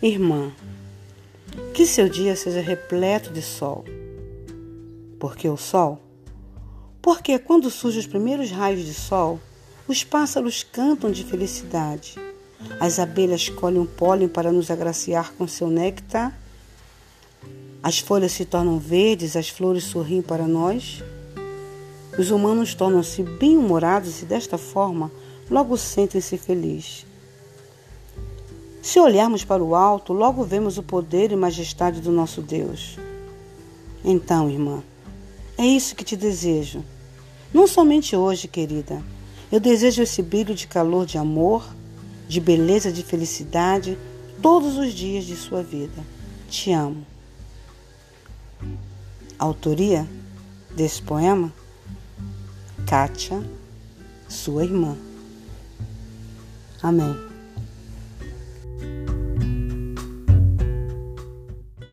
Irmã, que seu dia seja repleto de sol. Por que o sol? Porque quando surgem os primeiros raios de sol, os pássaros cantam de felicidade. As abelhas colhem o pólen para nos agraciar com seu néctar. As folhas se tornam verdes, as flores sorriem para nós. Os humanos tornam-se bem-humorados e, desta forma, logo sentem-se felizes. Se olharmos para o alto, logo vemos o poder e majestade do nosso Deus. Então, irmã, é isso que te desejo. Não somente hoje, querida, eu desejo esse brilho de calor de amor, de beleza, de felicidade, todos os dias de sua vida. Te amo. Autoria desse poema: Kátia, sua irmã. Amém.